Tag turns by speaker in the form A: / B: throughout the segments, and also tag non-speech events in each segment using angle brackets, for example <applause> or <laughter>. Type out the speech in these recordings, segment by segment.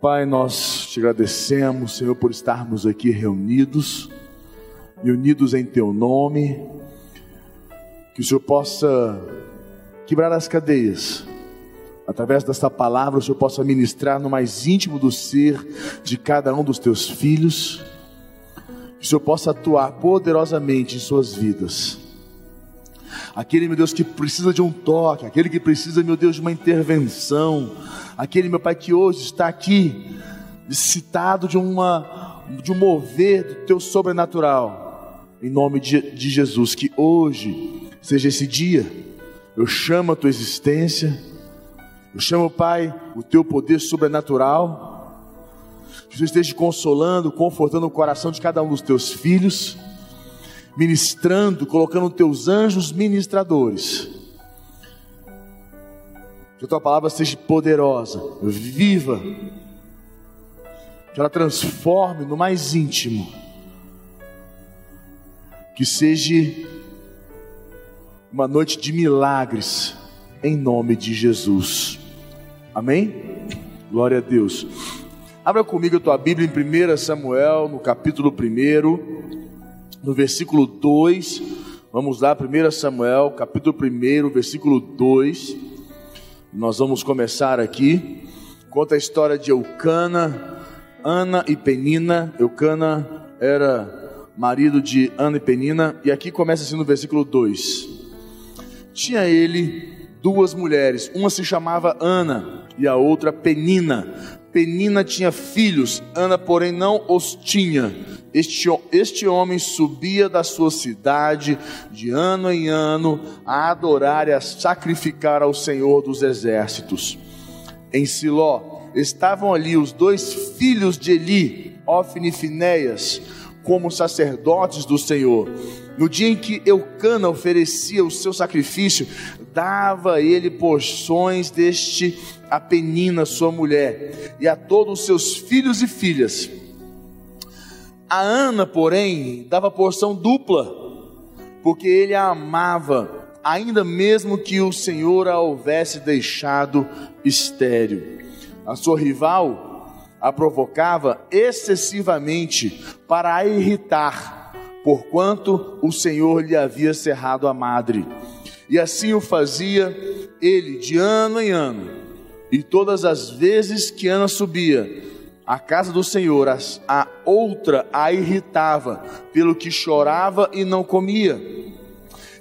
A: Pai, nós te agradecemos, Senhor, por estarmos aqui reunidos e unidos em Teu nome. Que o Senhor possa quebrar as cadeias. Através desta palavra, o Senhor possa ministrar no mais íntimo do ser de cada um dos Teus filhos. Que o Senhor possa atuar poderosamente em suas vidas. Aquele, meu Deus, que precisa de um toque, aquele que precisa, meu Deus, de uma intervenção, aquele, meu Pai, que hoje está aqui, necessitado de, uma, de um mover do Teu sobrenatural, em nome de, de Jesus, que hoje seja esse dia, eu chamo a Tua existência, eu chamo, Pai, o Teu poder sobrenatural, que Você esteja consolando, confortando o coração de cada um dos Teus filhos, ministrando, colocando teus anjos ministradores. Que a tua palavra seja poderosa, viva, que ela transforme no mais íntimo, que seja uma noite de milagres, em nome de Jesus. Amém? Glória a Deus. Abra comigo a tua Bíblia em 1 Samuel, no capítulo 1 no versículo 2. Vamos lá, 1 Samuel, capítulo 1, versículo 2. Nós vamos começar aqui. Conta a história de Eucana, Ana e Penina. Eucana era marido de Ana e Penina. E aqui começa assim no versículo 2. Tinha ele duas mulheres, uma se chamava Ana e a outra Penina. Penina tinha filhos, Ana, porém, não os tinha. Este, este homem subia da sua cidade de ano em ano a adorar e a sacrificar ao Senhor dos exércitos. Em Siló estavam ali os dois filhos de Eli, Ofni e Finéias, como sacerdotes do Senhor. No dia em que Eucana oferecia o seu sacrifício, dava ele porções deste a Penina, sua mulher, e a todos os seus filhos e filhas. A Ana, porém, dava porção dupla, porque ele a amava, ainda mesmo que o Senhor a houvesse deixado estéril. A sua rival a provocava excessivamente para a irritar, porquanto o Senhor lhe havia cerrado a madre. E assim o fazia ele de ano em ano. E todas as vezes que Ana subia à casa do Senhor, a outra a irritava, pelo que chorava e não comia.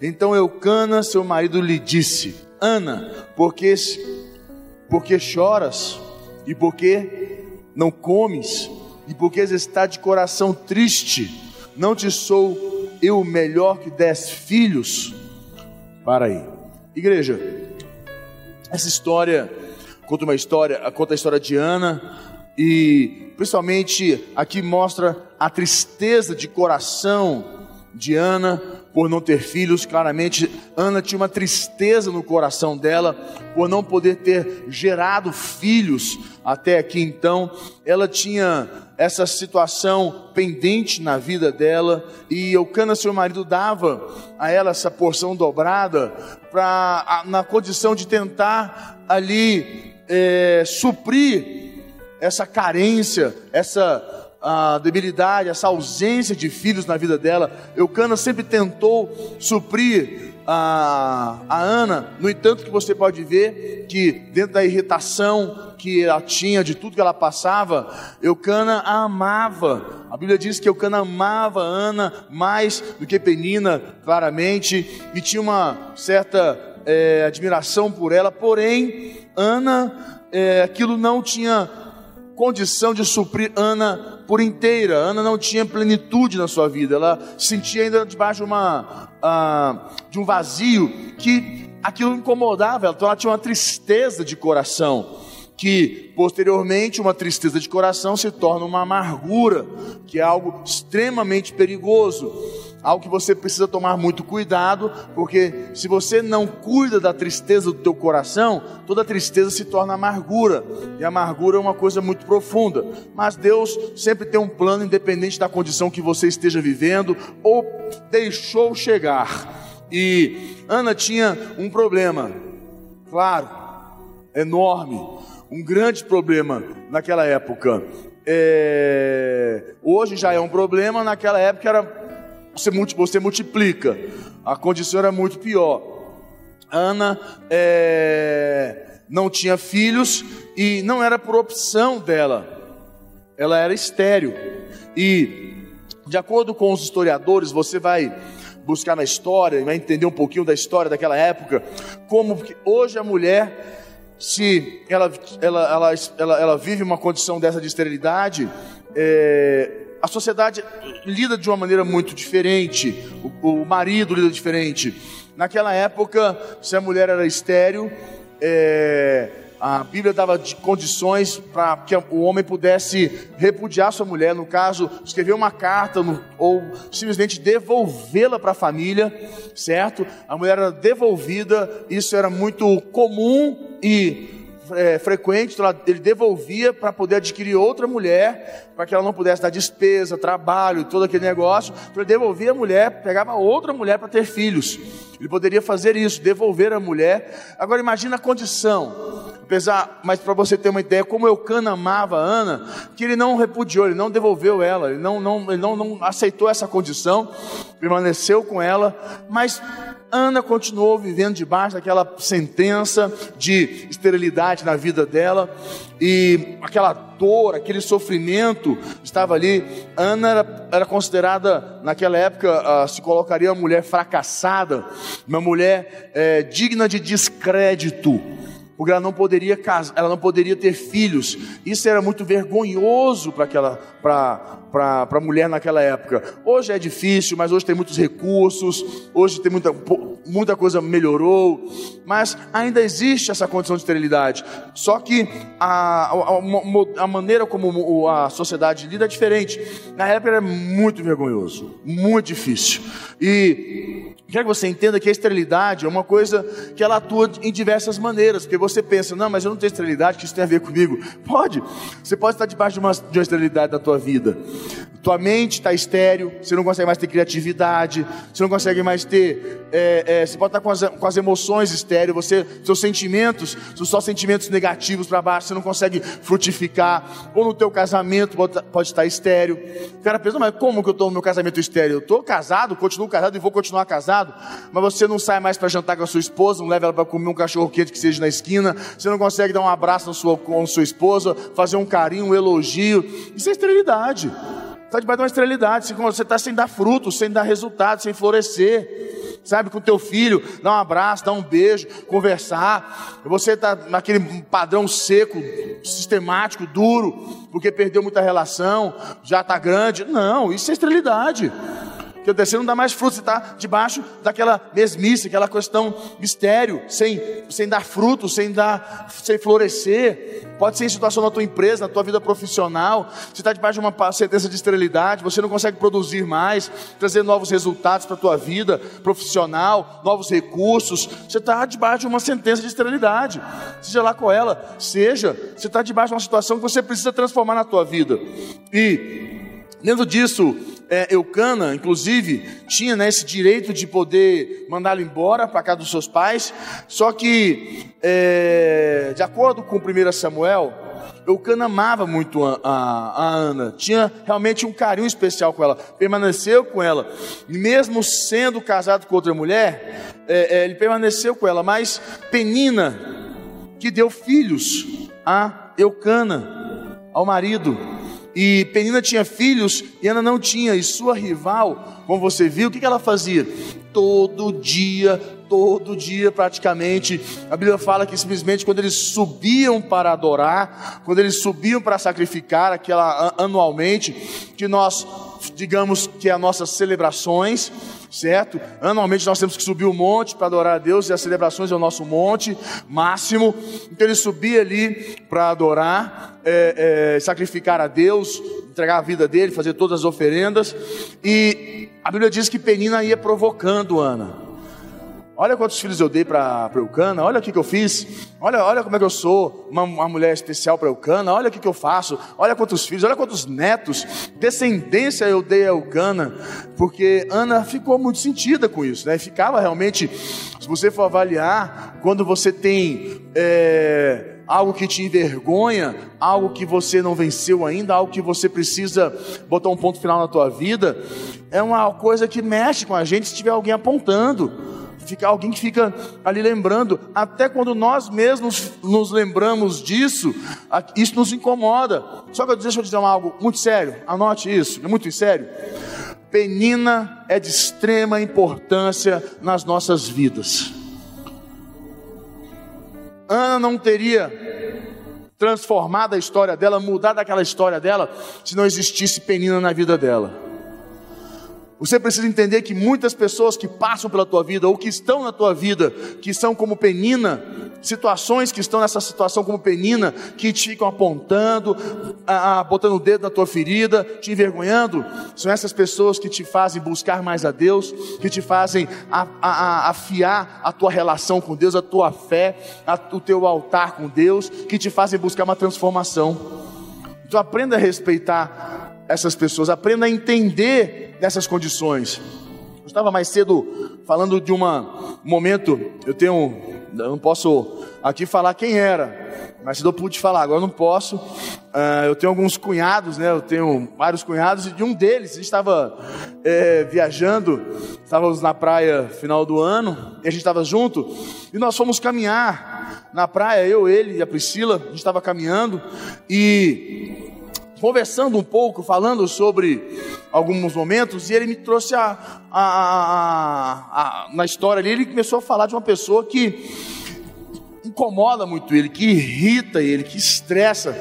A: Então Eucana, seu marido, lhe disse: Ana, porque, porque choras e porque não comes e porque está de coração triste? Não te sou eu melhor que dez filhos? Para aí. Igreja, essa história conta uma história, conta a história de Ana e principalmente aqui mostra a tristeza de coração de Ana por não ter filhos. Claramente, Ana tinha uma tristeza no coração dela por não poder ter gerado filhos até aqui. Então, ela tinha essa situação pendente na vida dela e Eucana, seu marido, dava a ela essa porção dobrada para na condição de tentar ali é, suprir essa carência, essa a debilidade, essa ausência de filhos na vida dela. Eucana sempre tentou suprir a, a Ana, no entanto, que você pode ver que dentro da irritação que ela tinha, de tudo que ela passava, Eucana a amava. A Bíblia diz que Eucana amava Ana mais do que Penina, claramente, e tinha uma certa é, admiração por ela, porém, Ana, é, aquilo não tinha condição de suprir Ana por inteira. Ana não tinha plenitude na sua vida, ela sentia ainda debaixo de, uma, uh, de um vazio que aquilo incomodava ela, então ela tinha uma tristeza de coração. Que posteriormente uma tristeza de coração se torna uma amargura, que é algo extremamente perigoso algo que você precisa tomar muito cuidado, porque se você não cuida da tristeza do teu coração, toda tristeza se torna amargura, e amargura é uma coisa muito profunda. Mas Deus sempre tem um plano independente da condição que você esteja vivendo ou deixou chegar. E Ana tinha um problema, claro, enorme. um grande problema naquela época. É, hoje já é um problema, naquela época era você, você multiplica. A condição era muito pior. Ana é, não tinha filhos e não era por opção dela. Ela era estéril. E de acordo com os historiadores, você vai buscar na história, vai entender um pouquinho da história daquela época, como hoje a mulher, se ela, ela, ela, ela, vive uma condição dessa de esterilidade, é, a sociedade lida de uma maneira muito diferente, o, o, marido lida diferente. Naquela época, se a mulher era estéril, é, a Bíblia dava condições para que o homem pudesse repudiar sua mulher, no caso, escrever uma carta no, ou simplesmente devolvê-la para a família, certo? A mulher era devolvida, isso era muito comum e é, frequente, então ele devolvia para poder adquirir outra mulher, para que ela não pudesse dar despesa, trabalho, todo aquele negócio. Então ele devolvia a mulher, pegava outra mulher para ter filhos. Ele poderia fazer isso, devolver a mulher. Agora imagina a condição. Apesar, mas para você ter uma ideia, como Eucana amava a Ana, que ele não repudiou, ele não devolveu ela, ele não, não, ele não, não aceitou essa condição, permaneceu com ela, mas Ana continuou vivendo debaixo daquela sentença de esterilidade na vida dela, e aquela dor, aquele sofrimento estava ali. Ana era, era considerada, naquela época, uh, se colocaria uma mulher fracassada, uma mulher uh, digna de descrédito porque ela não poderia casar, ela não poderia ter filhos. Isso era muito vergonhoso para aquela para a mulher naquela época. Hoje é difícil, mas hoje tem muitos recursos, hoje tem muita, muita coisa melhorou, mas ainda existe essa condição de esterilidade. Só que a, a, a maneira como a sociedade lida é diferente. Na época era muito vergonhoso, muito difícil. E quero que você entenda que a esterilidade é uma coisa que ela atua em diversas maneiras, porque você pensa, não, mas eu não tenho esterilidade, que isso tem a ver comigo. Pode, você pode estar debaixo de uma, de uma esterilidade da tua vida. Tua mente está estéreo, você não consegue mais ter criatividade, você não consegue mais ter. É, é, você pode estar com as, com as emoções estéreo, você, seus sentimentos são só sentimentos negativos para baixo, você não consegue frutificar. Ou no teu casamento pode, pode estar estéreo. O cara pensa, mas como que eu estou no meu casamento estéreo? Eu estou casado, continuo casado e vou continuar casado, mas você não sai mais para jantar com a sua esposa, não leva ela para comer um cachorro quente que seja na esquina, você não consegue dar um abraço na sua, com a sua esposa, fazer um carinho, um elogio. Isso é esterilidade está debaixo de uma esterilidade, você está sem dar fruto, sem dar resultado, sem florescer. Sabe, com teu filho, dá um abraço, dá um beijo, conversar. Você está naquele padrão seco, sistemático, duro, porque perdeu muita relação, já está grande. Não, isso é esterilidade o terceiro não dá mais fruto, você está debaixo daquela mesmice, aquela questão mistério, sem, sem dar fruto, sem, dar, sem florescer. Pode ser em situação na tua empresa, na tua vida profissional, você está debaixo de uma sentença de esterilidade, você não consegue produzir mais, trazer novos resultados para a tua vida profissional, novos recursos, você está debaixo de uma sentença de esterilidade, seja lá qual ela seja, você está debaixo de uma situação que você precisa transformar na tua vida. E, dentro disso, é, Eucana, inclusive, tinha né, esse direito de poder mandá-lo embora para casa dos seus pais, só que, é, de acordo com 1 Samuel, Eucana amava muito a, a, a, Ana, tinha realmente um carinho especial com ela, permaneceu com ela, mesmo sendo casado com outra mulher, é, é ele permaneceu com ela, mas Penina, que deu filhos a Eucana, ao marido, e Penina tinha filhos e Ana não tinha, e sua rival, como você viu, o que ela fazia? Todo dia, todo dia praticamente. A Bíblia fala que simplesmente quando eles subiam para adorar, quando eles subiam para sacrificar aquela anualmente, que nós digamos que é as nossas celebrações, certo? Anualmente nós temos que subir o monte para adorar a Deus e as celebrações é o nosso monte máximo. Então ele subia ali para adorar, é, é, sacrificar a Deus, entregar a vida dele, fazer todas as oferendas. E a Bíblia diz que Penina ia provocando Ana. Olha quantos filhos eu dei para Eucana, olha o que, que eu fiz, olha, olha como é que eu sou uma, uma mulher especial para Eucana, olha o que, que eu faço, olha quantos filhos, olha quantos netos, descendência eu dei a Eucana, porque Ana ficou muito sentida com isso, né? Ficava realmente, se você for avaliar, quando você tem. É, algo que te envergonha, algo que você não venceu ainda, algo que você precisa botar um ponto final na tua vida, é uma coisa que mexe com a gente se tiver alguém apontando fica alguém que fica ali lembrando, até quando nós mesmos nos lembramos disso, isso nos incomoda. Só que deixa eu dizer algo muito sério, anote isso, é muito sério. Penina é de extrema importância nas nossas vidas. Ana não teria transformado a história dela, mudado aquela história dela, se não existisse Penina na vida dela. Você precisa entender que muitas pessoas que passam pela tua vida ou que estão na tua vida, que são como penina, situações que estão nessa situação como penina, que te ficam apontando, a, a, botando o dedo na tua ferida, te envergonhando, são essas pessoas que te fazem buscar mais a Deus, que te fazem a, a, afiar a tua relação com Deus, a tua fé, o teu altar com Deus, que te fazem buscar uma transformação. Então aprenda a respeitar essas pessoas, aprenda a entender nessas condições. Eu estava mais cedo falando de um momento, eu tenho, eu não posso aqui falar quem era, mas cedo eu pude falar, agora não posso. Uh, eu tenho alguns cunhados, né? Eu tenho vários cunhados, e de um deles, a gente estava é, viajando, estávamos na praia final do ano, e a gente estava junto, e nós fomos caminhar na praia, eu, ele e a Priscila, a gente estava caminhando, e conversando um pouco, falando sobre alguns momentos, e ele me trouxe a, a, a, na história ali, ele começou a falar de uma pessoa que incomoda muito ele, que irrita ele, que estressa.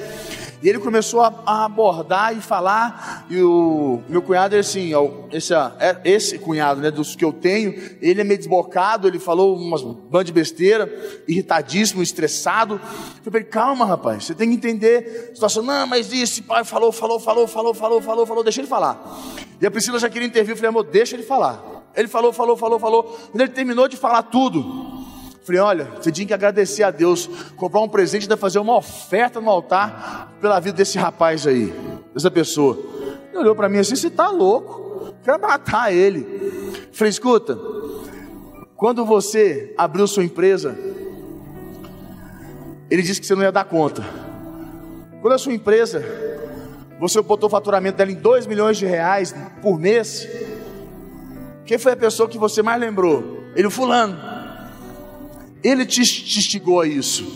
A: E ele começou a, a abordar e falar, e o meu cunhado, assim, esse, é, esse cunhado, né, dos que eu tenho, ele é meio desbocado, ele falou umas band de besteira, irritadíssimo, estressado. Eu falei, calma, rapaz, você tem que entender a situação. Não, mas esse pai falou, falou, falou, falou, falou, falou, falou, deixa ele falar. E a Priscila já queria intervir, eu falei, amor, deixa ele falar. Ele falou, falou, falou, falou. Quando ele terminou de falar tudo, Falei, olha, você tinha que agradecer a Deus, comprar um presente e fazer uma oferta no altar pela vida desse rapaz aí, dessa pessoa. Ele olhou para mim assim, você está louco, quero matar ele. Falei, escuta, quando você abriu sua empresa, ele disse que você não ia dar conta. Quando a sua empresa, você botou o faturamento dela em 2 milhões de reais por mês, quem foi a pessoa que você mais lembrou? Ele, o fulano. Ele te instigou a isso.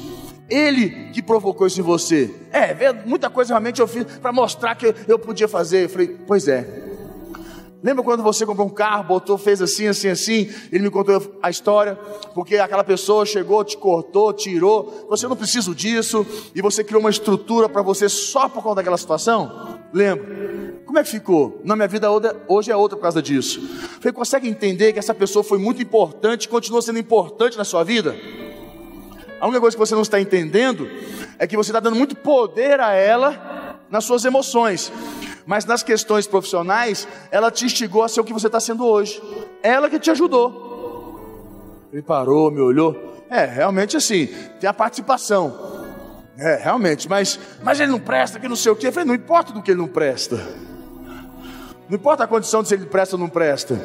A: Ele que provocou isso em você. É, muita coisa realmente eu fiz para mostrar que eu podia fazer. Eu falei, pois é. Lembra quando você comprou um carro, botou, fez assim, assim, assim? Ele me contou a história, porque aquela pessoa chegou, te cortou, tirou. Você não precisa disso, e você criou uma estrutura para você só por conta daquela situação? Lembra? Como é que ficou? Na minha vida hoje é outra por causa disso. Você consegue entender que essa pessoa foi muito importante, continua sendo importante na sua vida? A única coisa que você não está entendendo é que você está dando muito poder a ela nas suas emoções. Mas nas questões profissionais, ela te instigou a ser o que você está sendo hoje. Ela que te ajudou. Ele parou, me olhou. É, realmente assim, tem a participação. É, realmente, mas, mas ele não presta, que não sei o quê. Eu falei, não importa do que ele não presta. Não importa a condição de se ele presta ou não presta.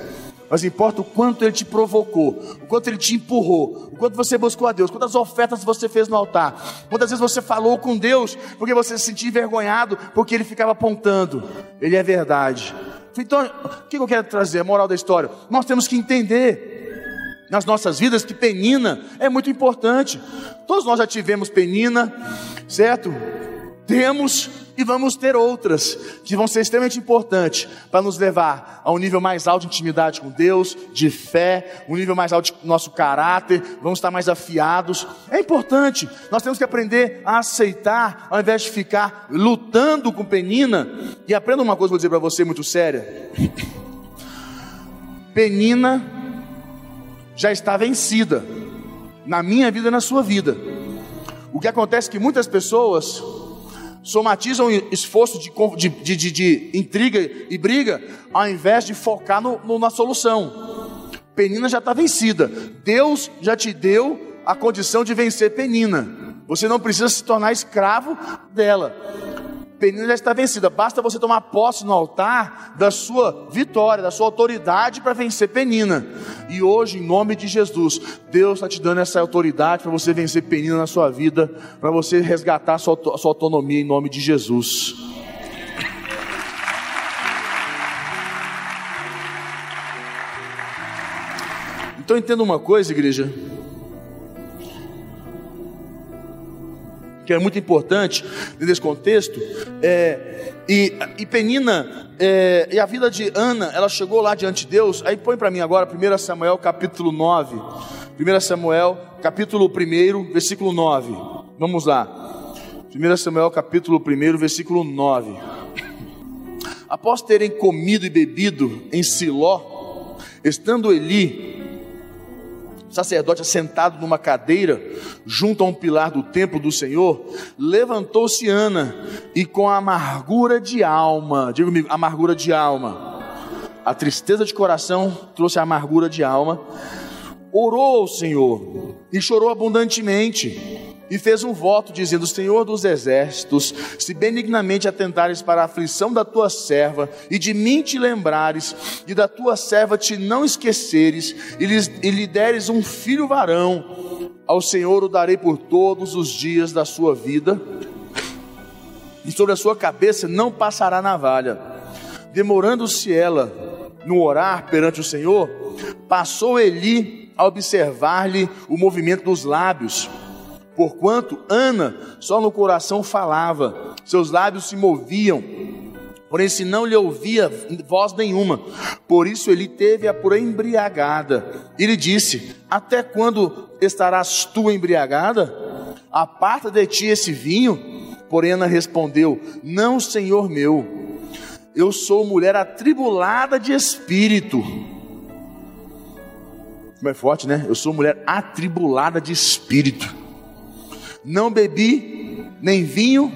A: Mas importa o quanto ele te provocou, o quanto ele te empurrou, o quanto você buscou a Deus, quantas ofertas você fez no altar, quantas vezes você falou com Deus porque você se sentia envergonhado porque ele ficava apontando. Ele é verdade. Então, o que eu quero trazer? A moral da história. Nós temos que entender nas nossas vidas que penina é muito importante. Todos nós já tivemos penina, certo? Temos e vamos ter outras que vão ser extremamente importantes para nos levar a um nível mais alto de intimidade com Deus, de fé, um nível mais alto de nosso caráter, vamos estar mais afiados. É importante, nós temos que aprender a aceitar, ao invés de ficar lutando com penina. E aprenda uma coisa, vou dizer para você muito séria: penina já está vencida na minha vida e na sua vida. O que acontece é que muitas pessoas somatizam esforço de, de, de, de intriga e briga, ao invés de focar no, no, na solução. Penina já está vencida. Deus já te deu a condição de vencer Penina. Você não precisa se tornar escravo dela. Penina já está vencida. Basta você tomar posse no altar da sua vitória, da sua autoridade para vencer Penina. E hoje, em nome de Jesus, Deus está te dando essa autoridade para você vencer Penina na sua vida, para você resgatar a sua, a sua autonomia em nome de Jesus. Então entenda uma coisa, igreja. Que é muito importante nesse contexto. É, e, e Penina, é, e a vida de Ana, ela chegou lá diante de Deus. Aí põe para mim agora 1 Samuel capítulo 9. 1 Samuel capítulo 1, versículo 9. Vamos lá. 1 Samuel capítulo 1, versículo 9. Após terem comido e bebido em Siló, estando Eli sacerdote assentado numa cadeira, junto a um pilar do templo do Senhor, levantou-se Ana e com amargura de alma, diga comigo, amargura de alma, a tristeza de coração trouxe a amargura de alma, orou ao Senhor e chorou abundantemente e fez um voto dizendo: Senhor dos exércitos, se benignamente atentares para a aflição da tua serva e de mim te lembrares e da tua serva te não esqueceres e, lhes, e lhe deres um filho varão, ao Senhor o darei por todos os dias da sua vida e sobre a sua cabeça não passará navalha. Demorando-se ela no orar perante o Senhor, passou Eli a observar-lhe o movimento dos lábios Porquanto Ana só no coração falava, seus lábios se moviam, porém se não lhe ouvia voz nenhuma. Por isso ele teve-a por embriagada. E lhe disse: Até quando estarás tu embriagada? Aparta de ti esse vinho. Porém Ana respondeu: Não, Senhor meu, eu sou mulher atribulada de espírito. Como é forte, né? Eu sou mulher atribulada de espírito não bebi nem vinho,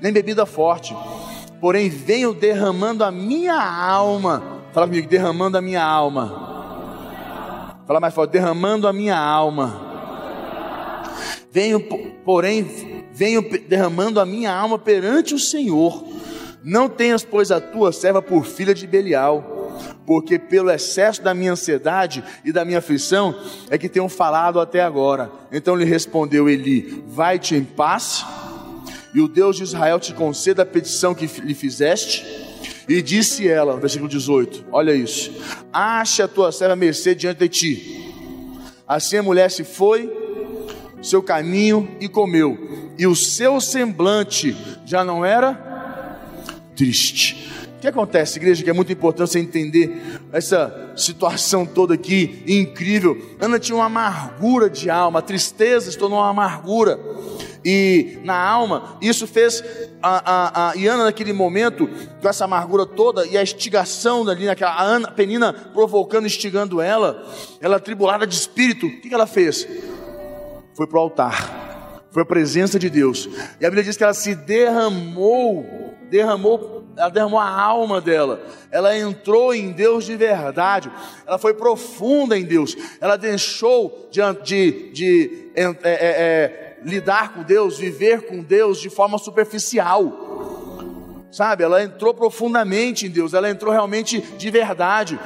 A: nem bebida forte, porém venho derramando a minha alma. Fala comigo, derramando a minha alma. Fala mais forte, derramando a minha alma. Venho, porém, venho derramando a minha alma perante o Senhor. Não tenhas, pois, a tua serva por filha de Belial porque pelo excesso da minha ansiedade e da minha aflição é que tenho falado até agora. Então lhe respondeu Eli: Vai-te em paz, e o Deus de Israel te conceda a petição que lhe fizeste. E disse ela, versículo 18: Olha isso, ache a tua serva mercê diante de ti. Assim a mulher se foi, seu caminho e comeu, e o seu semblante já não era triste que acontece, igreja, que é muito importante você entender essa situação toda aqui, incrível. Ana tinha uma amargura de alma, a tristeza se tornou uma amargura. E na alma, isso fez a, a, a e Ana naquele momento, com essa amargura toda e a instigação dali, naquela, a Ana, Penina provocando, instigando ela, ela tribulada de espírito, o que ela fez? Foi para o altar, foi a presença de Deus. E a Bíblia diz que ela se derramou, derramou ela derramou a alma dela, ela entrou em Deus de verdade, ela foi profunda em Deus, ela deixou de, de, de é, é, é, lidar com Deus, viver com Deus de forma superficial sabe? Ela entrou profundamente em Deus, ela entrou realmente de verdade.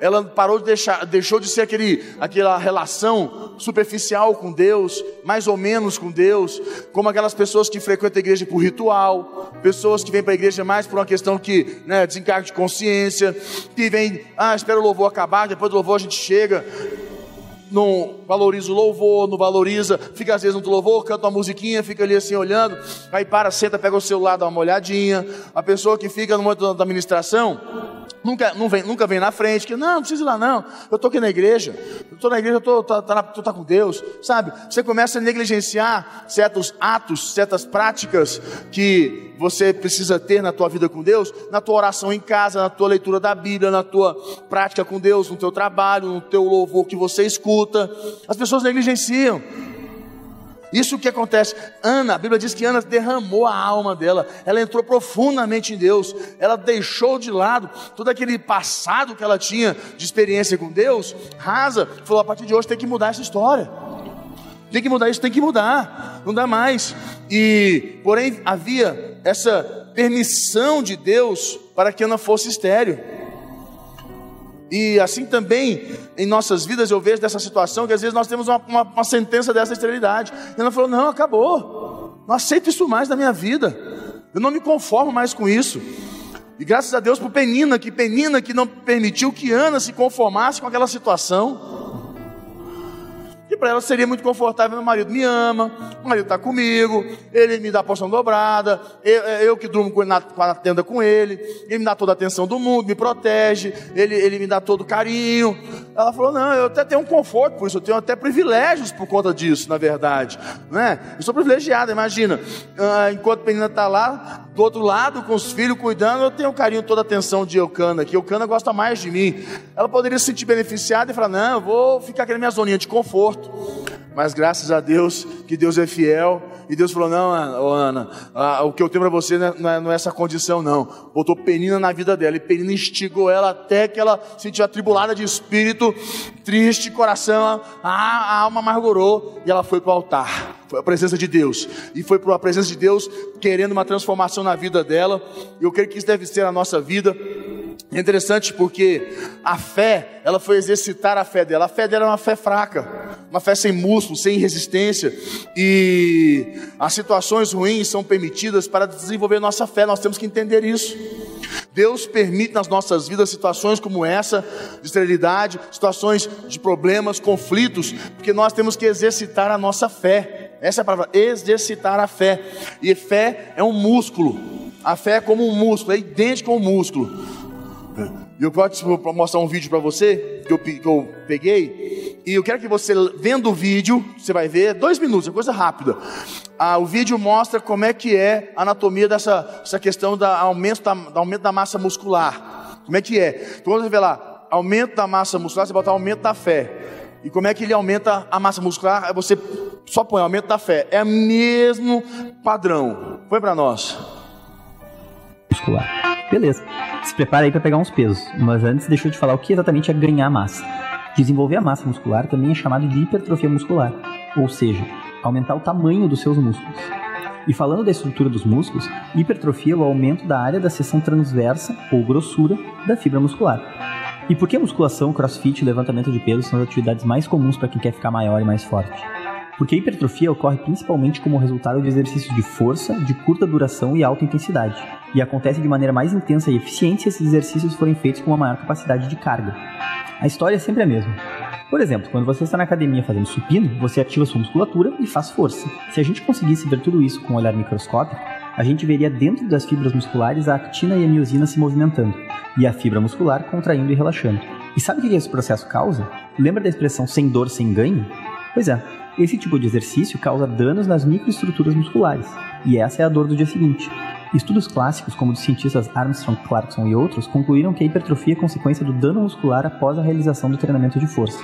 A: Ela parou de deixar, deixou de ser aquele, aquela relação superficial com Deus, mais ou menos com Deus, como aquelas pessoas que frequentam a igreja por ritual, pessoas que vêm para a igreja mais por uma questão que, né, desencargo de consciência, que vem, ah, espera o louvor acabar, depois do louvor a gente chega não valoriza o louvor, não valoriza, fica às vezes no louvor, canta uma musiquinha, fica ali assim olhando, aí para, senta, pega o celular, dá uma olhadinha. A pessoa que fica no momento da administração, Nunca, não vem, nunca vem na frente, que não, não precisa ir lá não, eu estou aqui na igreja, eu estou na igreja, eu estou tá, tá, tá com Deus, sabe? Você começa a negligenciar certos atos, certas práticas que você precisa ter na tua vida com Deus, na tua oração em casa, na tua leitura da Bíblia, na tua prática com Deus, no teu trabalho, no teu louvor que você escuta. As pessoas negligenciam. Isso que acontece. Ana, a Bíblia diz que Ana derramou a alma dela, ela entrou profundamente em Deus, ela deixou de lado todo aquele passado que ela tinha de experiência com Deus, rasa, falou: a partir de hoje tem que mudar essa história. Tem que mudar isso, tem que mudar, não dá mais. E, porém, havia essa permissão de Deus para que Ana fosse estéreo. E assim também em nossas vidas eu vejo dessa situação que às vezes nós temos uma, uma, uma sentença dessa esterilidade. E ela falou: Não, acabou, não aceito isso mais na minha vida, eu não me conformo mais com isso. E graças a Deus por Penina, que Penina que não permitiu que Ana se conformasse com aquela situação. Para ela seria muito confortável: meu marido me ama, o marido está comigo, ele me dá a porção dobrada, eu, é, eu que durmo com na, na, tenda com ele, ele me dá toda a atenção do mundo, me protege, ele, ele me dá todo o carinho. Ela falou: não, eu até tenho um conforto por isso, eu tenho até privilégios por conta disso, na verdade. Né? Eu sou privilegiada, imagina, ah, enquanto a menina está lá, do outro lado, com os filhos cuidando, eu tenho carinho, toda a atenção de Eucana, que Eucana gosta mais de mim. Ela poderia se sentir beneficiada e falar: não, eu vou ficar aqui na minha zoninha de conforto. Mas graças a Deus que Deus é fiel. E Deus falou: Não, Ana, o que eu tenho para você não é, não é, essa condição, não. Botou penina na vida dela. E penina instigou ela até que ela se sentiu atribulada de espírito, triste, coração, a, a alma amargurou. E ela foi para o altar. A presença de Deus. E foi para a presença de Deus, querendo uma transformação na vida dela. E eu creio que isso deve ser a nossa vida. É interessante porque a fé, ela foi exercitar a fé dela. A fé dela era uma fé fraca, uma fé sem músculo, sem resistência. E as situações ruins são permitidas para desenvolver nossa fé. Nós temos que entender isso. Deus permite nas nossas vidas situações como essa, de esterilidade, situações de problemas, conflitos, porque nós temos que exercitar a nossa fé. Essa é a palavra, exercitar a fé. E fé é um músculo. A fé é como um músculo, é idêntico ao músculo. E eu posso mostrar um vídeo para você que eu, peguei. E eu quero que você, vendo o vídeo, você vai ver, dois minutos, é coisa rápida. Ah, o vídeo mostra como é que é a anatomia dessa essa questão da aumento da, da aumento da massa muscular. Como é que é? Então você vê lá, aumento da massa muscular, você bota aumento da fé. E como é que ele aumenta a massa muscular? Você só põe aumento da fé. É o mesmo padrão. Põe para nós.
B: Muscular. Beleza. Se prepara aí para pegar uns pesos, mas antes deixa eu te falar o que exatamente é ganhar massa. Desenvolver a massa muscular também é chamado de hipertrofia muscular, ou seja, aumentar o tamanho dos seus músculos. E falando da estrutura dos músculos, hipertrofia é o aumento da área da seção transversa ou grossura da fibra muscular. E por que musculação, crossfit e levantamento de peso são as atividades mais comuns para quem quer ficar maior e mais forte? Porque a hipertrofia ocorre principalmente como resultado de exercícios de força, de curta duração e alta intensidade, e acontece de maneira mais intensa e eficiente se esses exercícios forem feitos com uma maior capacidade de carga. A história é sempre a mesma. Por exemplo, quando você está na academia fazendo supino, você ativa sua musculatura e faz força. Se a gente conseguisse ver tudo isso com um olhar microscópico, a gente veria dentro das fibras musculares a actina e a miosina se movimentando, e a fibra muscular contraindo e relaxando. E sabe o que esse processo causa? Lembra da expressão sem dor, sem ganho? Pois é, esse tipo de exercício causa danos nas microestruturas musculares, e essa é a dor do dia seguinte. Estudos clássicos, como dos cientistas Armstrong, Clarkson e outros, concluíram que a hipertrofia é consequência do dano muscular após a realização do treinamento de força.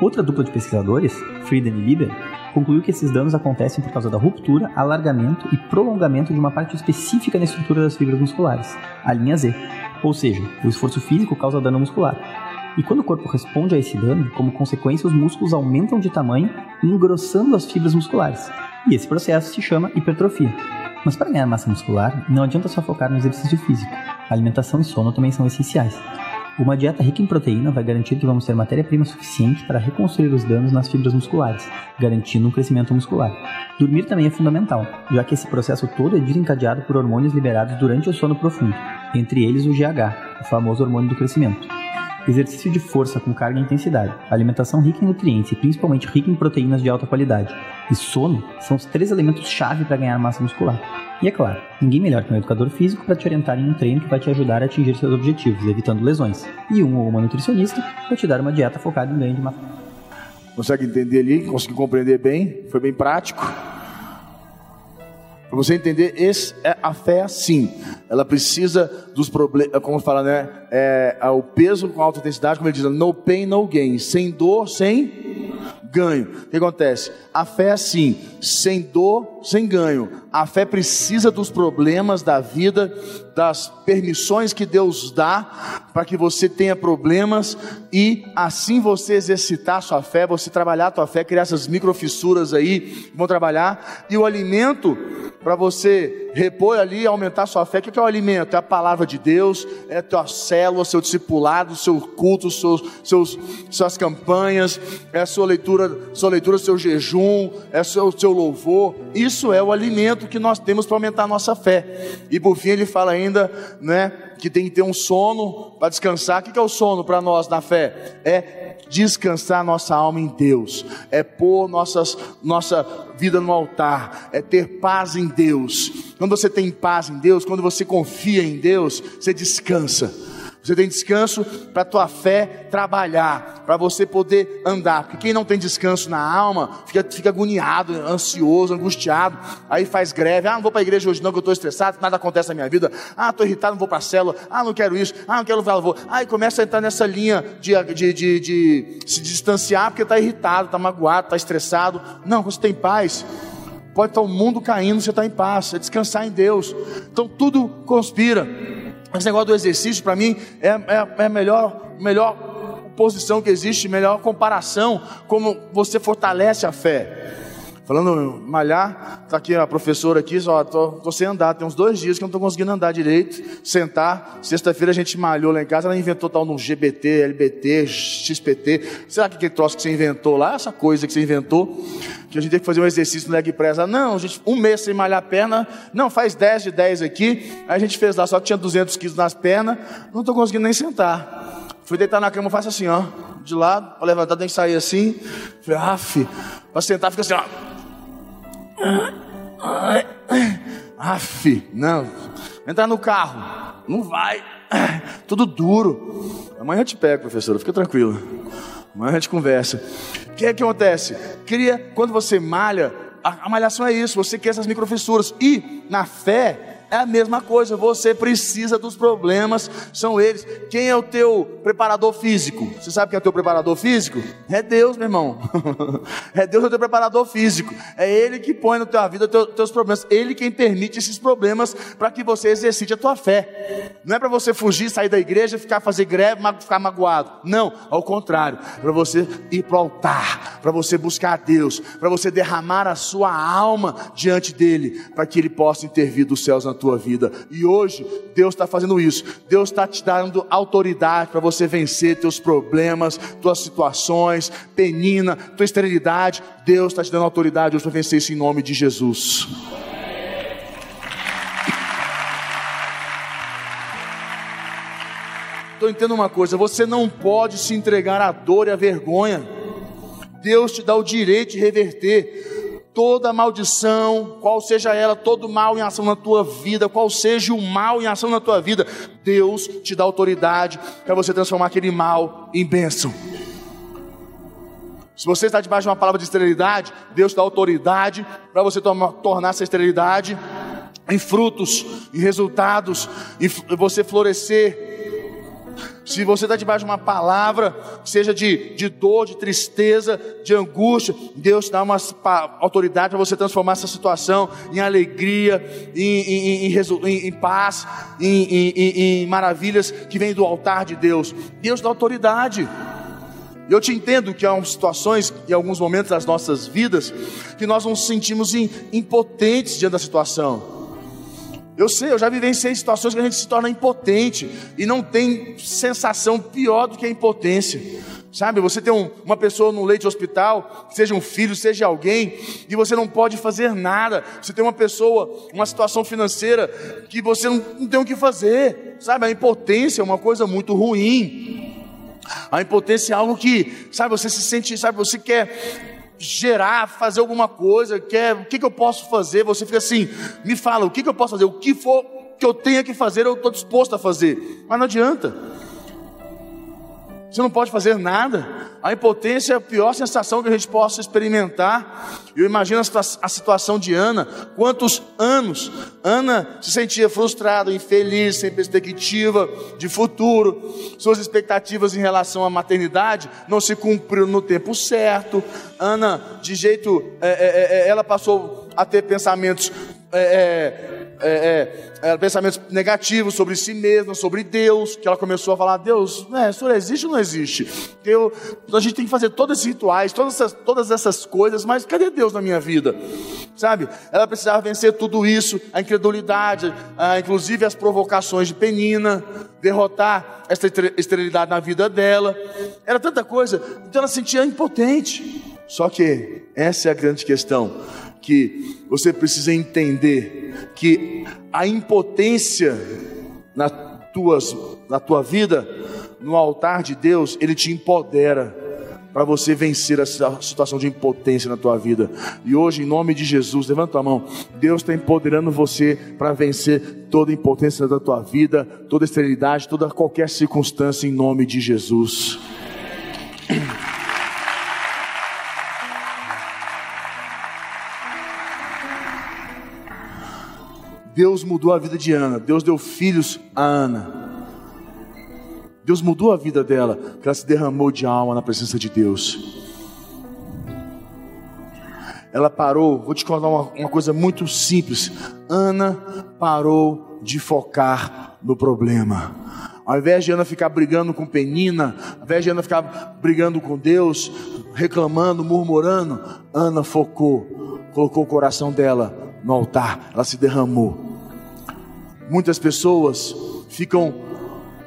B: Outra dupla de pesquisadores, Frieden e Lieber, concluiu que esses danos acontecem por causa da ruptura, alargamento e prolongamento de uma parte específica na estrutura das fibras musculares, a linha Z. Ou seja, o esforço físico causa dano muscular, e quando o corpo responde a esse dano, como consequência, os músculos aumentam de tamanho, engrossando as fibras musculares. E esse processo se chama hipertrofia. Mas para ganhar massa muscular, não adianta só focar no exercício físico. A alimentação e sono também são essenciais. Uma dieta rica em proteína vai garantir que vamos ter matéria-prima suficiente para reconstruir os danos nas fibras musculares, garantindo um crescimento muscular. Dormir também é fundamental, já que esse processo todo é desencadeado por hormônios liberados durante o sono profundo, entre eles o GH, o famoso hormônio do crescimento exercício de força com carga e intensidade, alimentação rica em nutrientes e principalmente rica em proteínas de alta qualidade, e sono são os três elementos-chave para ganhar massa muscular. E é claro, ninguém melhor que um educador físico para te orientar em um treino que vai te ajudar a atingir seus objetivos, evitando lesões, e um ou uma nutricionista para te dar uma dieta focada em ganho de massa.
A: Consegue entender ali? Conseguiu compreender bem? Foi bem prático? Para você entender, esse, é, a fé assim. Ela precisa dos problemas, como fala, né? É, é, o peso com alta intensidade, como ele diz, no pain, no gain. Sem dor, sem ganho. O que acontece? A fé é assim, sem dor, sem ganho. A fé precisa dos problemas da vida, das permissões que Deus dá para que você tenha problemas e assim você exercitar a sua fé, você trabalhar a tua fé, criar essas microfissuras aí, vão trabalhar. E o alimento para você repor ali, aumentar sua fé. O que é o alimento? É a palavra de Deus, é a tua célula, seu discipulado, seu culto, seus, seus, suas campanhas, é a sua leitura, sua leitura, seu jejum, é o seu, seu louvor. Isso é o alimento que nós temos para aumentar a nossa fé. E por fim ele fala ainda, né, que tem que ter um sono para descansar. O que é o sono para nós na fé? É descansar nossa alma em Deus, é pôr nossas, nossa vida no altar, é ter paz em Deus. Quando você tem paz em Deus, quando você confia em Deus, você descansa. Você tem descanso para a tua fé trabalhar, para você poder andar. Porque quem não tem descanso na alma, fica, fica agoniado, ansioso, angustiado. Aí faz greve. Ah, não vou para a igreja hoje não, que eu estou estressado, nada acontece na minha vida. Ah, estou irritado, não vou para a célula. Ah, não quero isso. Ah, não quero vou. Aí começa a entrar nessa linha de, de, de, de se distanciar porque está irritado, está magoado, está estressado. Não, você tem paz pode estar o mundo caindo, você está em paz, é descansar em Deus. Então tudo conspira. Esse negócio do exercício, para mim, é, é, é a melhor, melhor posição que existe, melhor comparação, como você fortalece a fé. Falando malhar, tá aqui a professora aqui, só tô, tô sem andar, tem uns dois dias que eu não estou conseguindo andar direito, sentar. Sexta-feira a gente malhou lá em casa, ela inventou tal no GBT, LBT, XPT. Será que aquele troço que você inventou lá, essa coisa que você inventou, que a gente tem que fazer um exercício no leg press? Não, gente, um mês sem malhar a perna, não, faz 10 de 10 aqui. Aí a gente fez lá, só tinha 200 quilos nas pernas, não estou conseguindo nem sentar. Fui deitar na cama, faço assim, ó, de lado, para levantar, tem que sair assim. Falei, af, para sentar fica assim, ó. Aff, não. Entrar no carro. Não vai. Tudo duro. Amanhã eu te pego, professora. Fica tranquilo. Amanhã a gente conversa. O que é que acontece? Queria, quando você malha, a, a malhação é isso. Você quer essas microfissuras. E na fé, é a mesma coisa, você precisa dos problemas, são eles. Quem é o teu preparador físico? Você sabe quem é o teu preparador físico? É Deus, meu irmão. <laughs> é Deus o teu preparador físico. É Ele que põe na tua vida os teus problemas. Ele quem permite esses problemas para que você exercite a tua fé. Não é para você fugir, sair da igreja, ficar fazer greve, ficar magoado. Não, ao contrário. É para você ir para o altar, para você buscar a Deus, para você derramar a sua alma diante dele, para que ele possa intervir dos céus na tua vida. E hoje, Deus está fazendo isso. Deus está te dando autoridade para você vencer teus problemas, tuas situações, penina, tua esterilidade. Deus está te dando autoridade hoje para vencer isso em nome de Jesus. Estou entendendo uma coisa: você não pode se entregar à dor e à vergonha. Deus te dá o direito de reverter toda maldição, qual seja ela, todo mal em ação na tua vida, qual seja o mal em ação na tua vida, Deus te dá autoridade para você transformar aquele mal em bênção. Se você está debaixo de uma palavra de esterilidade, Deus dá autoridade para você tornar essa esterilidade em frutos, em resultados, e você florescer se você está debaixo de uma palavra, seja de, de dor, de tristeza, de angústia, Deus dá uma autoridade para você transformar essa situação em alegria, em, em, em, em paz, em, maravilhas que vêm do altar de Deus. Deus dá autoridade. Eu te entendo que há situações, em alguns momentos das nossas vidas, que nós nos sentimos impotentes diante da situação. Eu sei, eu já vivenciei situações que a gente se torna impotente e não tem sensação pior do que a impotência. Sabe, você tem um, uma pessoa no leite de hospital, seja um filho, seja alguém, e você não pode fazer nada. Você tem uma pessoa, uma situação financeira que você não, não tem o que fazer. Sabe, a impotência é uma coisa muito ruim. A impotência é algo que, sabe, você se sente, sabe, você quer gerar, fazer alguma coisa, quer, o que, que eu posso fazer? Você fica assim, me fala, o que, que eu posso fazer? O que for que eu tenha que fazer, eu estou disposto a fazer. Mas não adianta. Você não pode fazer nada. A impotência é a pior sensação que a gente possa experimentar. Eu imagino a situação de Ana. Quantos anos Ana se sentia frustrada, infeliz, sem perspectiva de futuro. Suas expectativas em relação à maternidade não se cumpriram no tempo certo. Ana, de jeito, é, é, é, ela passou a ter pensamentos é, é é, é, pensamentos negativos sobre si mesma, sobre Deus, que ela começou a falar: Deus, né, o Senhor existe ou não existe? Eu, a gente tem que fazer todos esses rituais, todas essas, todas essas coisas, mas cadê Deus na minha vida? Sabe? Ela precisava vencer tudo isso, a incredulidade, a, inclusive as provocações de Penina, derrotar essa esterilidade na vida dela. Era tanta coisa, então ela se sentia impotente. Só que essa é a grande questão que você precisa entender que a impotência na, tuas, na tua vida, no altar de Deus, ele te empodera para você vencer essa situação de impotência na tua vida. E hoje, em nome de Jesus, levanta a mão. Deus está empoderando você para vencer toda impotência da tua vida, toda esterilidade, toda qualquer circunstância, em nome de Jesus. Deus mudou a vida de Ana, Deus deu filhos a Ana. Deus mudou a vida dela, porque ela se derramou de alma na presença de Deus. Ela parou, vou te contar uma, uma coisa muito simples. Ana parou de focar no problema. Ao invés de Ana ficar brigando com Penina, ao invés de Ana ficar brigando com Deus, reclamando, murmurando, Ana focou, colocou o coração dela no altar, ela se derramou. Muitas pessoas ficam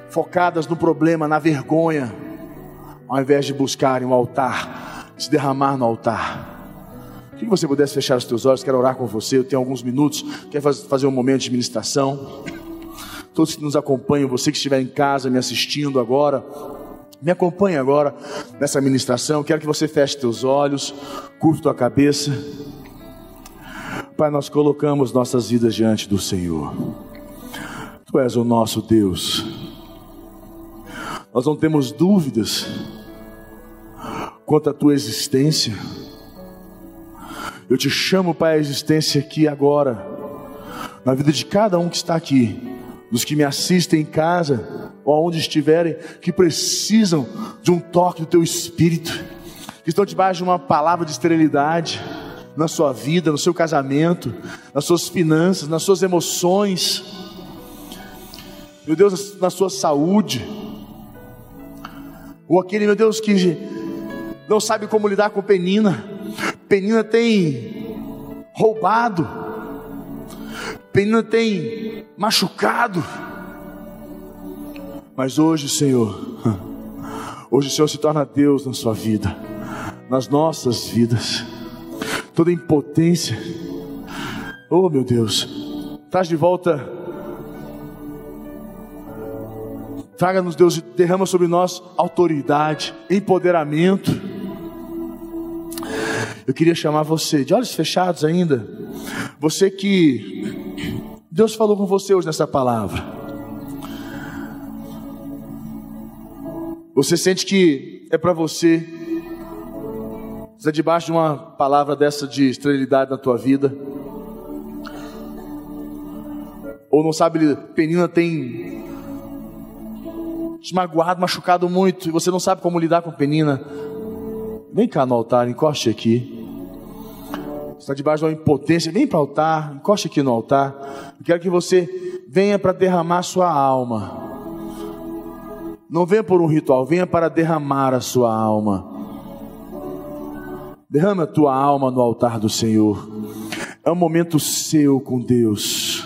A: focadas no problema, na vergonha, ao invés de buscarem o altar, se derramar no altar. Que você pudesse fechar os teus olhos, quero orar com você. Eu tenho alguns minutos, quero fazer um momento de ministração. Todos que nos acompanham, você que estiver em casa me assistindo agora, me acompanhe agora nessa ministração. Quero que você feche teus olhos, curva tua cabeça. Pai, nós colocamos nossas vidas diante do Senhor. Tu és o nosso Deus. Nós não temos dúvidas quanto à tua existência. Eu te chamo, Pai, a existência aqui agora, na vida de cada um que está aqui, dos que me assistem em casa ou aonde estiverem, que precisam de um toque do teu Espírito, que estão debaixo de uma palavra de esterilidade na sua vida, no seu casamento, nas suas finanças, nas suas emoções, meu Deus, na sua saúde, ou aquele, meu Deus, que não sabe como lidar com penina, penina tem roubado, penina tem machucado, mas hoje, Senhor, hoje o Senhor se torna Deus na sua vida, nas nossas vidas toda impotência. Oh, meu Deus, traz de volta. Traga-nos, Deus, derrama sobre nós autoridade, empoderamento. Eu queria chamar você, de olhos fechados ainda, você que Deus falou com você hoje nessa palavra. Você sente que é para você está debaixo de uma palavra dessa de esterilidade na tua vida, ou não sabe, Penina tem te magoado, machucado muito, e você não sabe como lidar com Penina, vem cá no altar, encoste aqui. Está debaixo de uma impotência, vem para o altar, encoste aqui no altar. Eu quero que você venha para derramar sua alma. Não venha por um ritual, venha para derramar a sua alma. Derrama a tua alma no altar do Senhor. É um momento seu com Deus.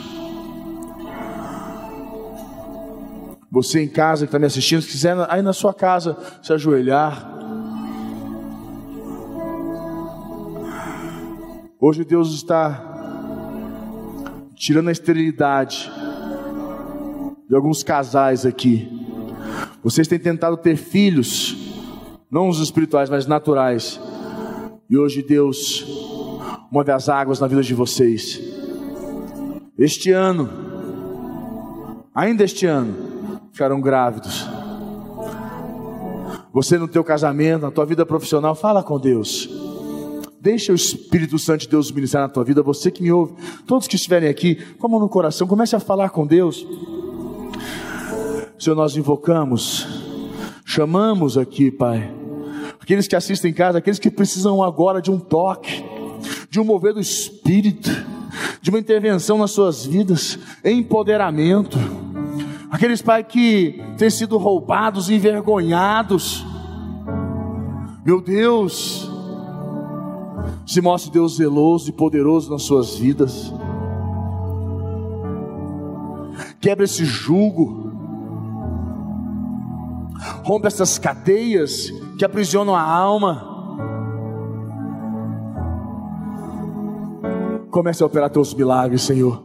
A: Você em casa que está me assistindo, se quiser aí na sua casa se ajoelhar. Hoje Deus está tirando a esterilidade de alguns casais aqui. Vocês têm tentado ter filhos, não os espirituais, mas naturais e hoje Deus move as águas na vida de vocês. Este ano, ainda este ano, ficarão grávidos. Você no teu casamento, na tua vida profissional, fala com Deus. Deixa o Espírito Santo de Deus ministrar na tua vida. Você que me ouve, todos que estiverem aqui, com a mão no coração, comece a falar com Deus. Senhor, nós invocamos, chamamos aqui, Pai aqueles que assistem em casa, aqueles que precisam agora de um toque, de um mover do Espírito, de uma intervenção nas suas vidas, empoderamento. Aqueles pais que têm sido roubados, envergonhados. Meu Deus, se mostre Deus zeloso e poderoso nas suas vidas. Quebra esse jugo. Rompe essas cadeias que aprisionam a alma. Comece a operar teus milagres, Senhor.